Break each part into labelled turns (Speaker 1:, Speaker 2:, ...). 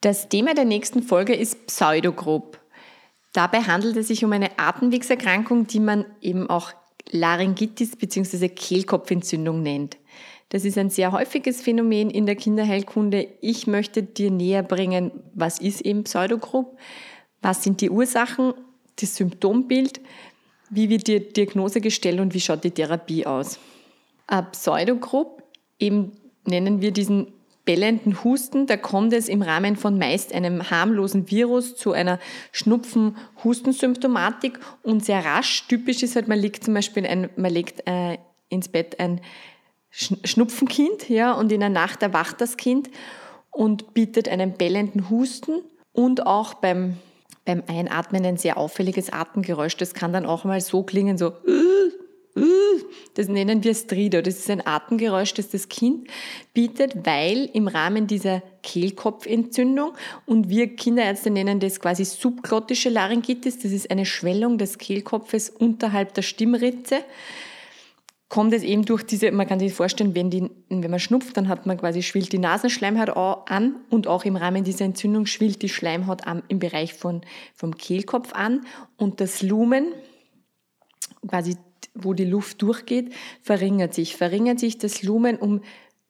Speaker 1: Das Thema der nächsten Folge ist Pseudogrop. Dabei handelt es sich um eine Atemwegserkrankung, die man eben auch Laryngitis bzw. Kehlkopfentzündung nennt. Das ist ein sehr häufiges Phänomen in der Kinderheilkunde. Ich möchte dir näher bringen, was ist eben Pseudogrop, was sind die Ursachen, das Symptombild, wie wird die Diagnose gestellt und wie schaut die Therapie aus. Ein Pseudogrop, eben nennen wir diesen bellenden Husten, da kommt es im Rahmen von meist einem harmlosen Virus zu einer Schnupfen-Hustensymptomatik und sehr rasch. Typisch ist halt, man legt zum Beispiel ein, man legt äh, ins Bett ein Schnupfenkind, ja, und in der Nacht erwacht das Kind und bietet einen bellenden Husten und auch beim, beim Einatmen ein sehr auffälliges Atemgeräusch. Das kann dann auch mal so klingen, so, das nennen wir Strido. Das ist ein Atemgeräusch, das das Kind bietet, weil im Rahmen dieser Kehlkopfentzündung und wir Kinderärzte nennen das quasi subglottische Laryngitis. Das ist eine Schwellung des Kehlkopfes unterhalb der Stimmritze kommt es eben durch diese, man kann sich vorstellen, wenn, die, wenn man schnupft, dann hat man quasi, schwillt die Nasenschleimhaut an und auch im Rahmen dieser Entzündung schwillt die Schleimhaut am, im Bereich von, vom Kehlkopf an und das Lumen, quasi wo die Luft durchgeht, verringert sich. Verringert sich das Lumen um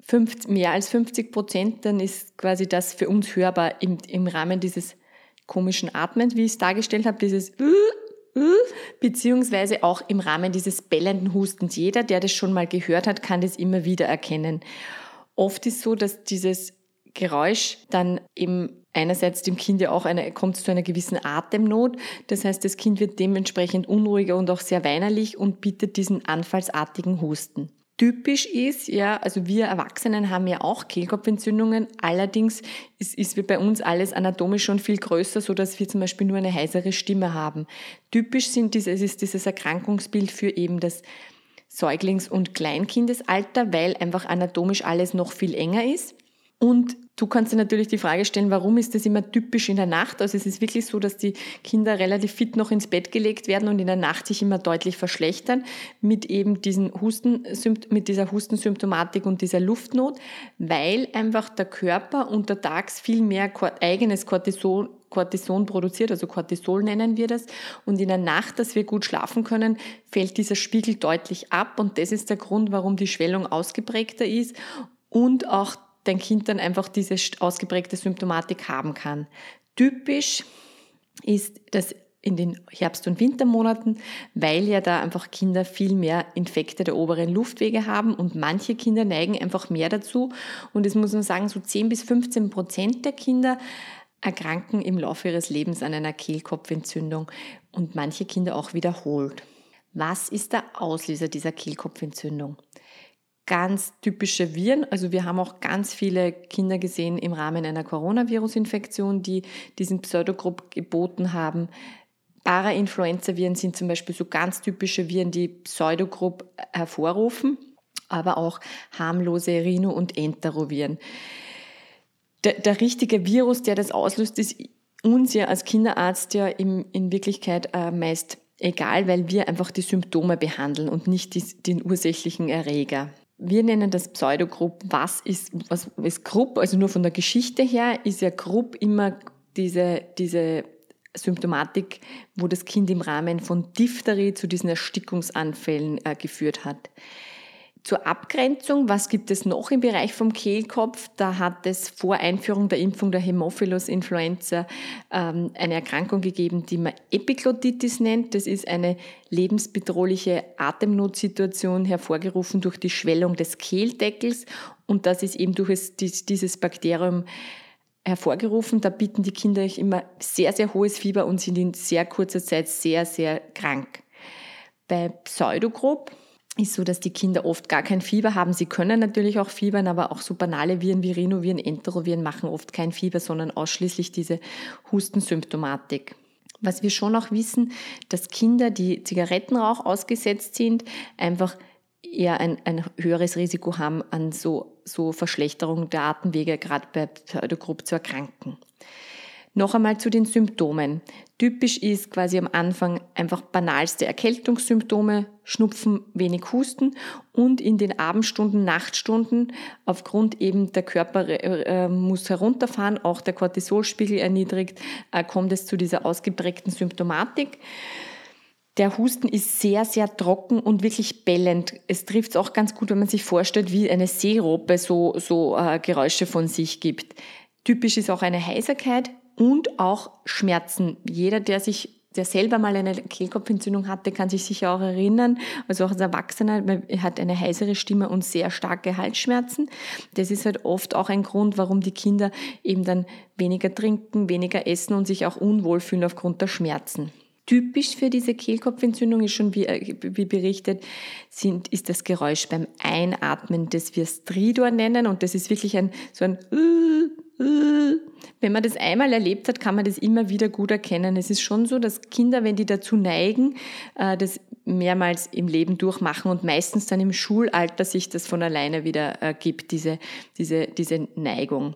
Speaker 1: 50, mehr als 50 Prozent, dann ist quasi das für uns hörbar im, im Rahmen dieses komischen Atmens, wie ich es dargestellt habe, dieses beziehungsweise auch im Rahmen dieses bellenden Hustens. Jeder, der das schon mal gehört hat, kann das immer wieder erkennen. Oft ist so, dass dieses Geräusch dann eben einerseits dem Kind ja auch eine, kommt zu einer gewissen Atemnot. Das heißt, das Kind wird dementsprechend unruhiger und auch sehr weinerlich und bittet diesen anfallsartigen Husten typisch ist, ja, also wir Erwachsenen haben ja auch Kehlkopfentzündungen, allerdings ist, ist bei uns alles anatomisch schon viel größer, so dass wir zum Beispiel nur eine heisere Stimme haben. Typisch sind dieses, ist dieses Erkrankungsbild für eben das Säuglings- und Kleinkindesalter, weil einfach anatomisch alles noch viel enger ist. Und du kannst dir natürlich die Frage stellen, warum ist das immer typisch in der Nacht? Also es ist wirklich so, dass die Kinder relativ fit noch ins Bett gelegt werden und in der Nacht sich immer deutlich verschlechtern mit eben diesen Husten, mit dieser Hustensymptomatik und dieser Luftnot, weil einfach der Körper untertags viel mehr eigenes Cortison Cortison produziert, also Cortisol nennen wir das. Und in der Nacht, dass wir gut schlafen können, fällt dieser Spiegel deutlich ab. Und das ist der Grund, warum die Schwellung ausgeprägter ist und auch dein Kind dann einfach diese ausgeprägte Symptomatik haben kann. Typisch ist das in den Herbst- und Wintermonaten, weil ja da einfach Kinder viel mehr Infekte der oberen Luftwege haben und manche Kinder neigen einfach mehr dazu. Und es muss man sagen, so 10 bis 15 Prozent der Kinder erkranken im Laufe ihres Lebens an einer Kehlkopfentzündung und manche Kinder auch wiederholt. Was ist der Auslöser dieser Kehlkopfentzündung? Ganz typische Viren. Also wir haben auch ganz viele Kinder gesehen im Rahmen einer Coronavirus-Infektion, die diesen Pseudogrupp geboten haben. Parainfluenza-Viren sind zum Beispiel so ganz typische Viren, die Pseudogrupp hervorrufen, aber auch harmlose Rhino- und Enteroviren. Der, der, richtige Virus, der das auslöst, ist uns ja als Kinderarzt ja in, in Wirklichkeit äh, meist egal, weil wir einfach die Symptome behandeln und nicht die, den ursächlichen Erreger wir nennen das Pseudogrupp. Was ist, was ist Grupp? Also nur von der Geschichte her ist ja Grupp immer diese, diese Symptomatik, wo das Kind im Rahmen von Diphtherie zu diesen Erstickungsanfällen äh, geführt hat. Zur Abgrenzung, was gibt es noch im Bereich vom Kehlkopf? Da hat es vor Einführung der Impfung der Hämophilus influenza ähm, eine Erkrankung gegeben, die man Epiglottitis nennt. Das ist eine lebensbedrohliche Atemnotsituation hervorgerufen durch die Schwellung des Kehldeckels und das ist eben durch dieses Bakterium hervorgerufen. Da bitten die Kinder immer sehr, sehr hohes Fieber und sind in sehr kurzer Zeit sehr, sehr krank. Bei Pseudogrop ist so, dass die Kinder oft gar kein Fieber haben. Sie können natürlich auch fiebern, aber auch so banale Viren wie Rhinoviren, Enteroviren machen oft kein Fieber, sondern ausschließlich diese Hustensymptomatik. Was wir schon auch wissen, dass Kinder, die Zigarettenrauch ausgesetzt sind, einfach eher ein, ein höheres Risiko haben, an so, so Verschlechterung der Atemwege, gerade bei Pseudogrupp, zu erkranken. Noch einmal zu den Symptomen. Typisch ist quasi am Anfang einfach banalste Erkältungssymptome, Schnupfen, wenig Husten und in den Abendstunden, Nachtstunden aufgrund eben der Körper äh, muss herunterfahren, auch der Cortisolspiegel erniedrigt, äh, kommt es zu dieser ausgeprägten Symptomatik. Der Husten ist sehr, sehr trocken und wirklich bellend. Es trifft es auch ganz gut, wenn man sich vorstellt, wie eine Seerope so, so äh, Geräusche von sich gibt. Typisch ist auch eine Heiserkeit, und auch Schmerzen. Jeder, der sich der selber mal eine Kehlkopfentzündung hatte, kann sich sicher auch erinnern, also auch als Erwachsener, man hat eine heisere Stimme und sehr starke Halsschmerzen. Das ist halt oft auch ein Grund, warum die Kinder eben dann weniger trinken, weniger essen und sich auch unwohl fühlen aufgrund der Schmerzen. Typisch für diese Kehlkopfentzündung ist schon, wie, äh, wie berichtet, sind, ist das Geräusch beim Einatmen, das wir Stridor nennen. Und das ist wirklich ein, so ein wenn man das einmal erlebt hat, kann man das immer wieder gut erkennen. Es ist schon so, dass Kinder, wenn die dazu neigen, äh, das mehrmals im Leben durchmachen und meistens dann im Schulalter sich das von alleine wieder ergibt, diese, diese, diese Neigung.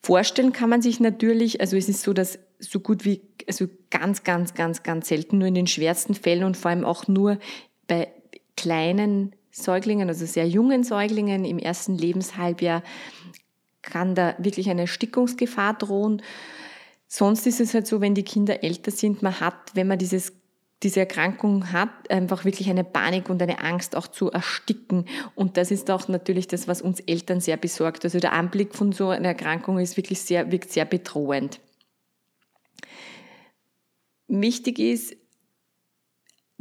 Speaker 1: Vorstellen kann man sich natürlich, also es ist so, dass so gut wie, also ganz, ganz, ganz, ganz selten, nur in den schwersten Fällen und vor allem auch nur bei kleinen Säuglingen, also sehr jungen Säuglingen im ersten Lebenshalbjahr, kann da wirklich eine Erstickungsgefahr drohen. Sonst ist es halt so, wenn die Kinder älter sind, man hat, wenn man dieses diese Erkrankung hat, einfach wirklich eine Panik und eine Angst auch zu ersticken. Und das ist auch natürlich das, was uns Eltern sehr besorgt. Also der Anblick von so einer Erkrankung ist wirklich sehr, wirkt sehr bedrohend. Wichtig ist,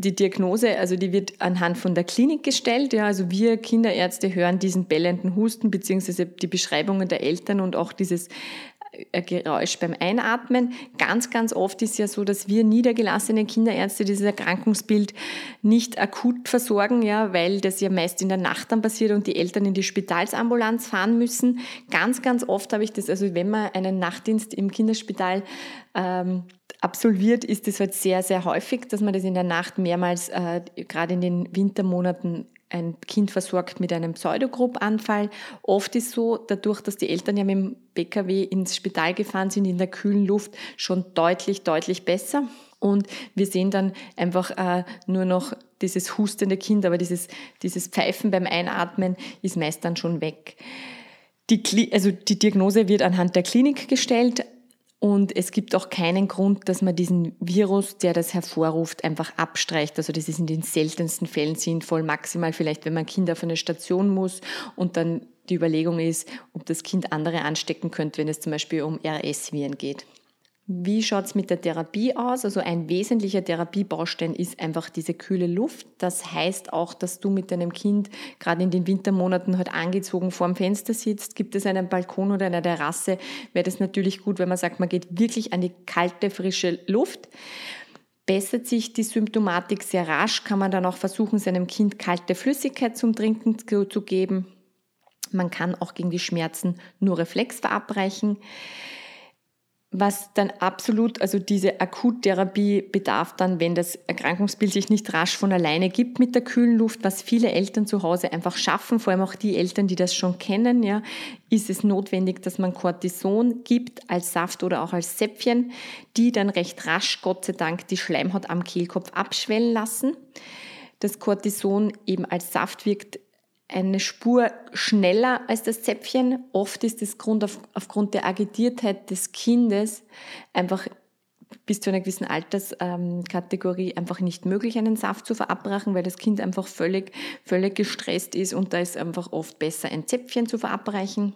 Speaker 1: die Diagnose, also die wird anhand von der Klinik gestellt. Ja, also wir Kinderärzte hören diesen bellenden Husten beziehungsweise die Beschreibungen der Eltern und auch dieses äh, Geräusch beim Einatmen. Ganz, ganz oft ist ja so, dass wir niedergelassene Kinderärzte dieses Erkrankungsbild nicht akut versorgen, ja, weil das ja meist in der Nacht dann passiert und die Eltern in die Spitalsambulanz fahren müssen. Ganz, ganz oft habe ich das, also wenn man einen Nachtdienst im Kinderspital ähm, absolviert, ist es halt sehr, sehr häufig, dass man das in der Nacht mehrmals, äh, gerade in den Wintermonaten, ein Kind versorgt mit einem Pseudogrupp-Anfall. Oft ist so, dadurch, dass die Eltern ja mit dem PKW ins Spital gefahren sind, in der kühlen Luft, schon deutlich, deutlich besser. Und wir sehen dann einfach äh, nur noch dieses hustende Kind, aber dieses, dieses Pfeifen beim Einatmen ist meist dann schon weg. Die, also die Diagnose wird anhand der Klinik gestellt, und es gibt auch keinen Grund, dass man diesen Virus, der das hervorruft, einfach abstreicht. Also das ist in den seltensten Fällen sinnvoll, maximal vielleicht, wenn man Kinder auf eine Station muss und dann die Überlegung ist, ob das Kind andere anstecken könnte, wenn es zum Beispiel um RS-Viren geht. Wie schaut es mit der Therapie aus? Also ein wesentlicher Therapiebaustein ist einfach diese kühle Luft. Das heißt auch, dass du mit deinem Kind gerade in den Wintermonaten halt angezogen vorm Fenster sitzt. Gibt es einen Balkon oder eine Terrasse, wäre das natürlich gut, wenn man sagt, man geht wirklich an die kalte, frische Luft. Bessert sich die Symptomatik sehr rasch, kann man dann auch versuchen, seinem Kind kalte Flüssigkeit zum Trinken zu geben. Man kann auch gegen die Schmerzen nur Reflex verabreichen. Was dann absolut, also diese Akuttherapie bedarf dann, wenn das Erkrankungsbild sich nicht rasch von alleine gibt mit der kühlen Luft, was viele Eltern zu Hause einfach schaffen, vor allem auch die Eltern, die das schon kennen, ja, ist es notwendig, dass man Cortison gibt als Saft oder auch als Säpfchen, die dann recht rasch, Gott sei Dank, die Schleimhaut am Kehlkopf abschwellen lassen. Das Cortison eben als Saft wirkt eine Spur schneller als das Zäpfchen. Oft ist das Grund auf, aufgrund der Agitiertheit des Kindes einfach bis zu einer gewissen Alterskategorie einfach nicht möglich, einen Saft zu verabreichen, weil das Kind einfach völlig, völlig gestresst ist und da ist einfach oft besser, ein Zäpfchen zu verabreichen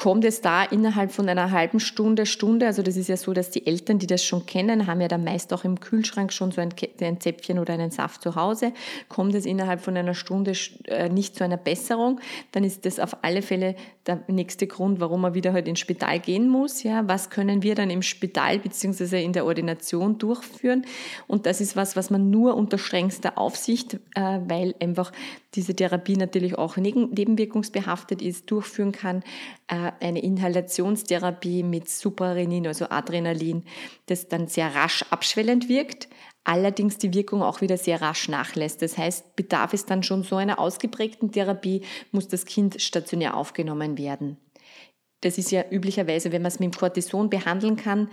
Speaker 1: kommt es da innerhalb von einer halben Stunde, Stunde, also das ist ja so, dass die Eltern, die das schon kennen, haben ja dann meist auch im Kühlschrank schon so ein, ein Zäpfchen oder einen Saft zu Hause, kommt es innerhalb von einer Stunde äh, nicht zu einer Besserung, dann ist das auf alle Fälle der nächste Grund, warum man wieder halt ins Spital gehen muss. Ja, was können wir dann im Spital beziehungsweise in der Ordination durchführen? Und das ist was, was man nur unter strengster Aufsicht, äh, weil einfach diese Therapie natürlich auch nebenwirkungsbehaftet ist, durchführen kann. Äh, eine Inhalationstherapie mit Suprarenin, also Adrenalin, das dann sehr rasch abschwellend wirkt, allerdings die Wirkung auch wieder sehr rasch nachlässt. Das heißt, bedarf es dann schon so einer ausgeprägten Therapie, muss das Kind stationär aufgenommen werden. Das ist ja üblicherweise, wenn man es mit dem Cortison behandeln kann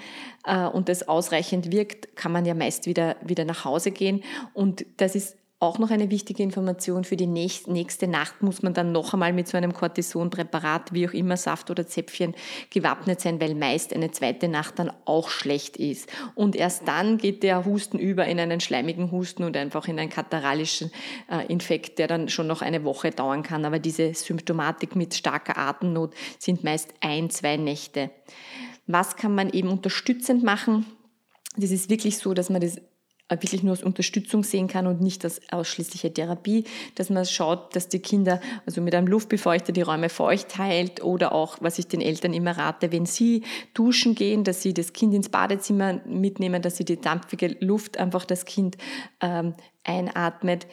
Speaker 1: äh, und das ausreichend wirkt, kann man ja meist wieder, wieder nach Hause gehen. Und das ist auch noch eine wichtige Information für die nächste Nacht muss man dann noch einmal mit so einem Cortisonpräparat, wie auch immer Saft oder Zäpfchen, gewappnet sein, weil meist eine zweite Nacht dann auch schlecht ist. Und erst dann geht der Husten über in einen schleimigen Husten und einfach in einen kataralischen äh, Infekt, der dann schon noch eine Woche dauern kann. Aber diese Symptomatik mit starker Atemnot sind meist ein, zwei Nächte. Was kann man eben unterstützend machen? Das ist wirklich so, dass man das wirklich nur als Unterstützung sehen kann und nicht als ausschließliche Therapie, dass man schaut, dass die Kinder also mit einem Luftbefeuchter die Räume feucht heilt oder auch, was ich den Eltern immer rate, wenn sie duschen gehen, dass sie das Kind ins Badezimmer mitnehmen, dass sie die dampfige Luft einfach das Kind ähm, einatmet,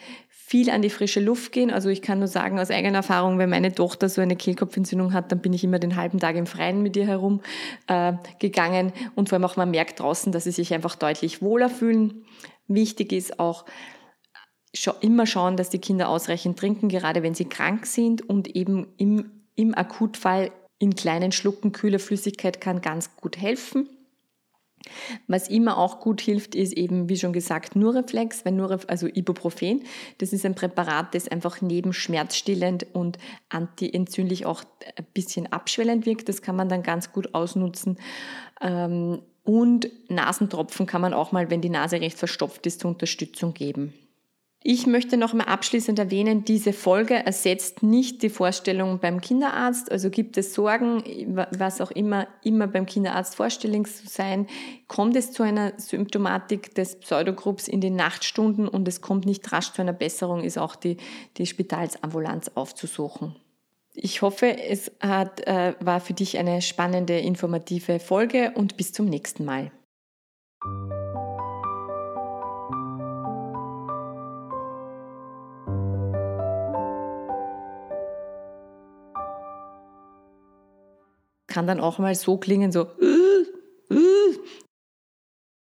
Speaker 1: viel an die frische Luft gehen. Also ich kann nur sagen aus eigener Erfahrung, wenn meine Tochter so eine Kehlkopfentzündung hat, dann bin ich immer den halben Tag im Freien mit ihr herum äh, und vor allem auch man merkt draußen, dass sie sich einfach deutlich wohler fühlen. Wichtig ist auch immer schauen, dass die Kinder ausreichend trinken, gerade wenn sie krank sind und eben im, im Akutfall in kleinen Schlucken kühle Flüssigkeit kann ganz gut helfen. Was immer auch gut hilft, ist eben, wie schon gesagt, Nureflex, wenn Nuref, also Ibuprofen. Das ist ein Präparat, das einfach neben schmerzstillend und antientzündlich auch ein bisschen abschwellend wirkt. Das kann man dann ganz gut ausnutzen. Ähm, und Nasentropfen kann man auch mal, wenn die Nase recht verstopft ist, zur Unterstützung geben. Ich möchte noch mal abschließend erwähnen, diese Folge ersetzt nicht die Vorstellung beim Kinderarzt. Also gibt es Sorgen, was auch immer, immer beim Kinderarzt vorstellig zu sein. Kommt es zu einer Symptomatik des Pseudogrupps in den Nachtstunden und es kommt nicht rasch zu einer Besserung, ist auch die, die Spitalsambulanz aufzusuchen. Ich hoffe, es hat, äh, war für dich eine spannende, informative Folge und bis zum nächsten Mal. Kann dann auch mal so klingen, so,